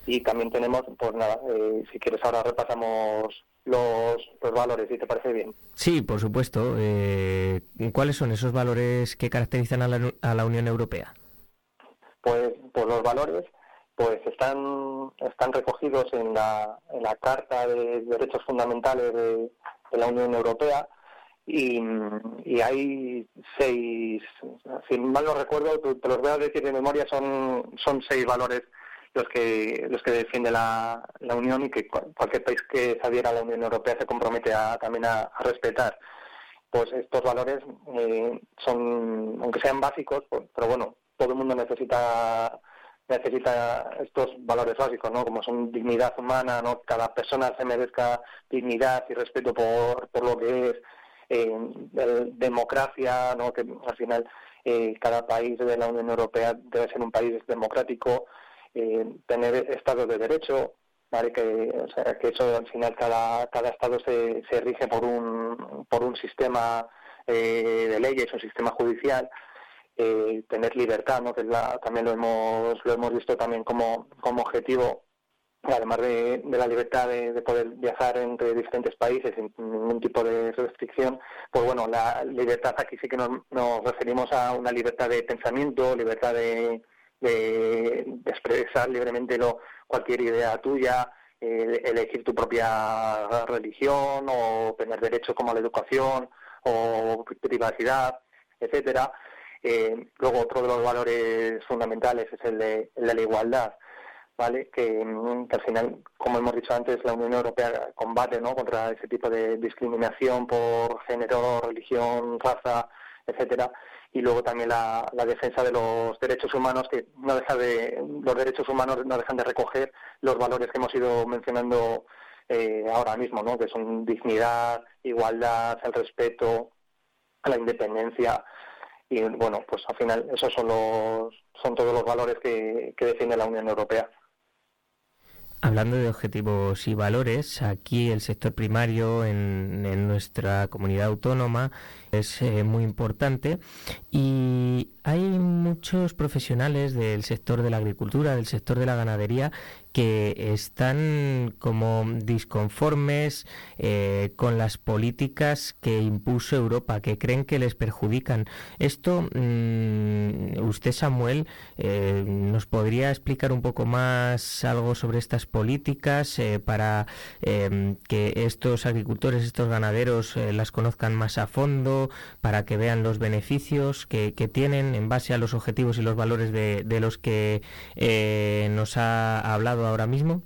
H: Y también tenemos, pues nada, eh, si quieres ahora repasamos los, los valores, si te parece bien.
G: Sí, por supuesto. Eh, ¿Cuáles son esos valores que caracterizan a la, a la Unión Europea?
H: Pues, pues los valores pues están, están recogidos en la, en la Carta de Derechos Fundamentales de, la Unión Europea y, y, hay seis, si mal no recuerdo, te los voy a decir de memoria, son, son seis valores los que los que defiende la, la Unión y que cualquier país que se adhiera a la Unión Europea se compromete a, también a, respetar. Pues estos valores eh, son, aunque sean básicos, pues, pero bueno, todo el mundo necesita necesita estos valores básicos, ¿no? Como son dignidad humana, ¿no? Cada persona se merezca dignidad y respeto por, por lo que es eh, democracia, ¿no? Que al final eh, cada país de la Unión Europea debe ser un país democrático, eh, tener Estado de Derecho. Que, o sea, que eso al final cada, cada Estado se, se rige por un, por un sistema eh, de leyes, un sistema judicial, eh, tener libertad, ¿no? que la, también lo hemos, lo hemos visto también como, como objetivo, además de, la libertad de, poder viajar entre diferentes países sin ningún tipo de restricción, pues bueno, la libertad aquí sí que nos, referimos a una libertad de pensamiento, libertad de, expresar libremente cualquier idea tuya, elegir tu propia religión o tener derecho como la educación o privacidad, etcétera. Eh, luego otro de los valores fundamentales es el de, la igualdad, ¿vale? Que, al final, como hemos dicho antes, la Unión Europea combate ¿no? contra ese tipo de discriminación por género, religión, raza, etcétera y luego también la, defensa de los derechos humanos que no deja de los derechos humanos no dejan de recoger los valores que hemos ido mencionando eh, ahora mismo no que son dignidad igualdad el respeto la independencia y bueno, pues al final esos son los son todos los valores que defiende la Unión Europea.
G: Hablando de objetivos y valores, aquí el sector primario en, nuestra comunidad autónoma es eh, muy importante y hay muchos profesionales del sector de la agricultura, del sector de la ganadería, que están como disconformes eh, con las políticas que impuso Europa, que creen que les perjudican. Esto, mm, usted Samuel, eh, ¿nos podría explicar un poco más algo sobre estas políticas para que estos agricultores, estos ganaderos las conozcan más a fondo, para que vean los beneficios que, tienen en base a los objetivos y los valores de, los que nos ha hablado ahora mismo?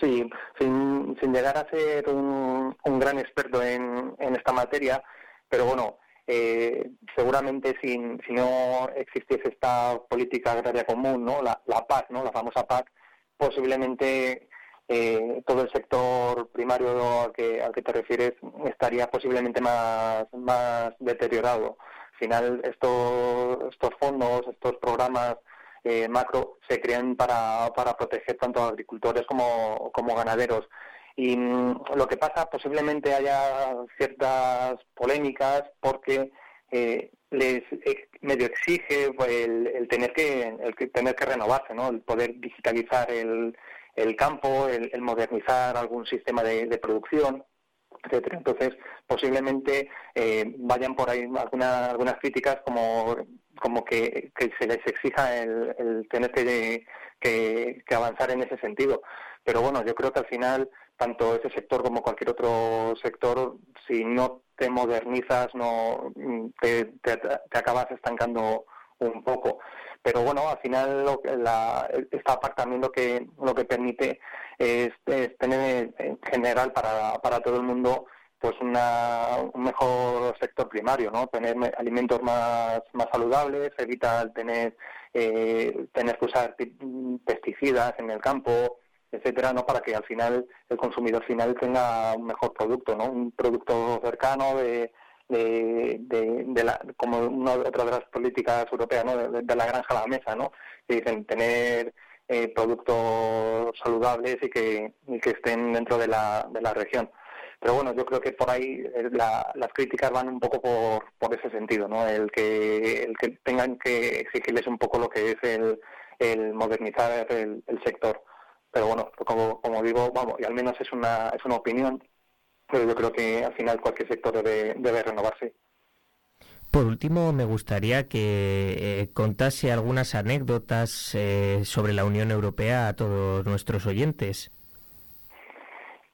H: Sí, sin, sin llegar a ser un, gran experto en, esta materia, pero bueno, eh, seguramente si, si no existiese esta política agraria común, ¿no? la, la PAC, ¿no? la famosa PAC, posiblemente eh, todo el sector primario al que, al que te refieres estaría posiblemente más, más deteriorado. Al final, estos, estos fondos, estos programas eh, macro se crean para, para proteger tanto a agricultores como, como ganaderos. Y mm, lo que pasa, posiblemente haya ciertas polémicas porque eh, les medio exige pues, el, tener que el tener que renovarse, ¿no? el poder digitalizar el, el campo, el, modernizar algún sistema de, producción, etcétera. Entonces, posiblemente eh, vayan por ahí algunas algunas críticas como como que, se les exija el, tener que, que, avanzar en ese sentido. Pero bueno, yo creo que al final, tanto ese sector como cualquier otro sector, si no te modernizas, no te, te, acabas estancando un poco. Pero bueno, al final lo, la, esta PAC también lo que, lo que permite es, es tener en general para, para todo el mundo pues una, un mejor sector primario, ¿no? Tener alimentos más, más saludables, evitar tener, eh, tener que usar pesticidas en el campo, etcétera, ¿no? Para que al final el consumidor final tenga un mejor producto, ¿no? Un producto cercano de, de, la, como una otra de las políticas europeas, ¿no? De, la granja a la mesa, ¿no? Que dicen tener eh, productos saludables y que, y que estén dentro de la, de la región. Pero bueno, yo creo que por ahí eh, las críticas van un poco por, por ese sentido, ¿no? El que, el que tengan que exigirles un poco lo que es el, el modernizar el, sector. pero bueno, como, como digo, vamos, y al menos es una, es una opinión, pero yo creo que al final cualquier sector debe, debe renovarse.
G: Por último, me gustaría que eh, contase algunas anécdotas eh, sobre la Unión Europea a todos nuestros oyentes.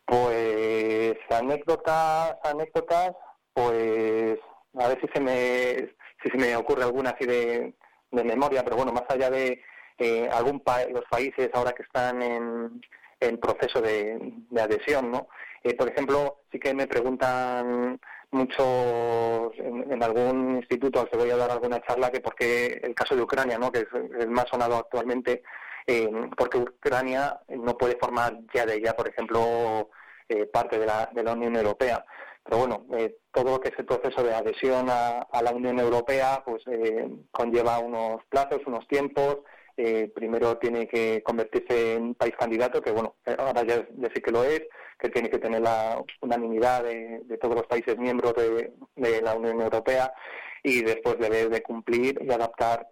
H: Pues anécdotas, anécdotas, pues a ver si se me, si se me ocurre alguna así de, de memoria, pero bueno, más allá de eh, algún pa los países ahora que están en, en proceso de, de adhesión, ¿no? Eh, por ejemplo, sí que me preguntan muchos en, algún instituto al que voy a dar alguna charla que porque el caso de Ucrania, ¿no? que es el más sonado actualmente, eh, porque Ucrania no puede formar ya de ella, por ejemplo, eh, parte de la, de la Unión Europea. Pero bueno, eh, todo lo que es el proceso de adhesión a, a la Unión Europea pues conlleva unos plazos, unos tiempos, eh, primero tiene que convertirse en país candidato, que bueno, eh, ahora ya, sí que lo es, que tiene que tener la unanimidad de, todos los países miembros de, la Unión Europea y después debe de cumplir y adaptar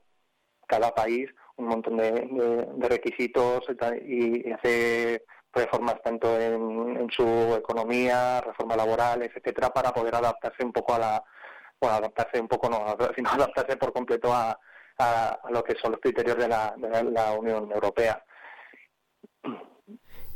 H: cada país un montón de, requisitos y, hacer reformas tanto en, su economía, reformas laborales, etcétera, para poder adaptarse un poco a la, bueno, adaptarse un poco no, sino adaptarse por completo a, lo que son los criterios de la, Unión Europea.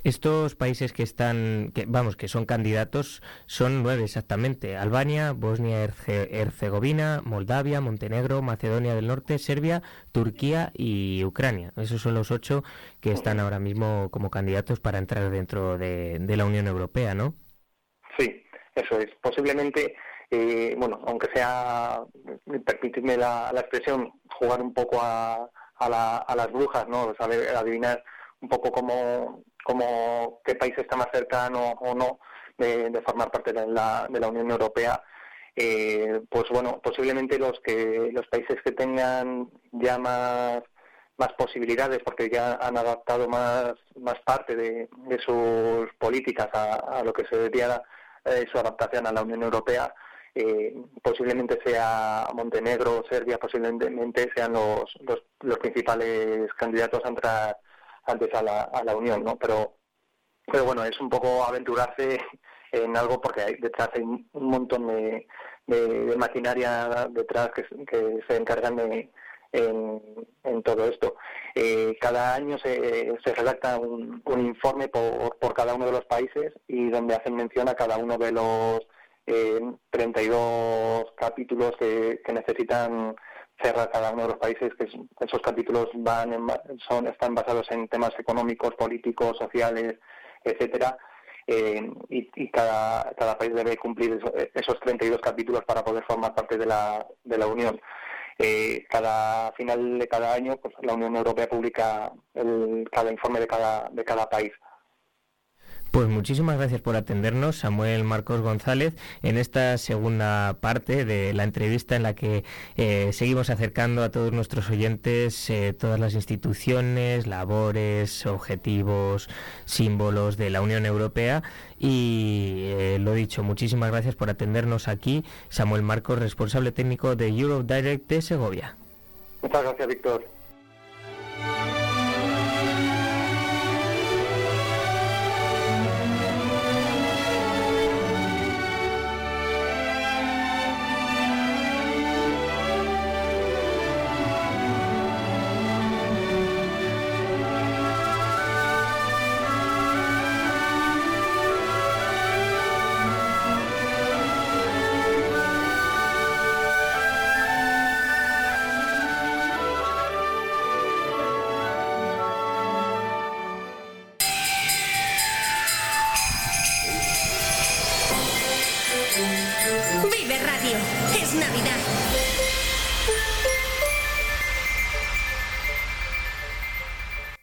G: Estos países que están, que, vamos, que son candidatos, son nueve exactamente: Albania, Bosnia-Herzegovina, Moldavia, Montenegro, Macedonia del Norte, Serbia, Turquía y Ucrania. Esos son los ocho que están ahora mismo como candidatos para entrar dentro de, la Unión Europea, ¿no?
H: Sí, eso es. Posiblemente eh, bueno, aunque sea, permitidme la, expresión, jugar un poco a, las brujas, ¿no? Saber adivinar un poco cómo, cómo, qué país está más cercano o no de, formar parte de la, de la Unión Europea. Eh, pues bueno, posiblemente los que los países que tengan ya más más posibilidades porque ya han adaptado más más parte de, sus políticas a, lo que se debía eh, su adaptación a la Unión Europea eh, posiblemente sea Montenegro Serbia, posiblemente sean los, los, principales candidatos a entrar antes a la, a la Unión, ¿no? Pero, pero bueno, es un poco aventurarse en algo porque hay, detrás hay un montón de, de, maquinaria detrás que, que se encargan de, en, todo esto. Eh, cada año se, se redacta un, un informe por, por, cada uno de los países y donde hacen mención a cada uno de los eh, 32 capítulos que, necesitan cerrar cada uno de los países, que esos capítulos van son están basados en temas económicos, políticos, sociales, etcétera. Eh, y, cada, cada país debe cumplir esos 32 capítulos para poder formar parte de la, de la Unión. Eh, cada final de cada año, pues la Unión Europea publica el, cada informe de cada, de cada país.
G: Pues muchísimas gracias por atendernos, Samuel Marcos González, en esta segunda parte de la entrevista en la que eh, seguimos acercando a todos nuestros oyentes eh, todas las instituciones, labores, objetivos, símbolos de la Unión Europea. Y eh, lo dicho, muchísimas gracias por atendernos aquí, Samuel Marcos, responsable técnico de Europe Direct de Segovia.
H: Muchas gracias, Víctor.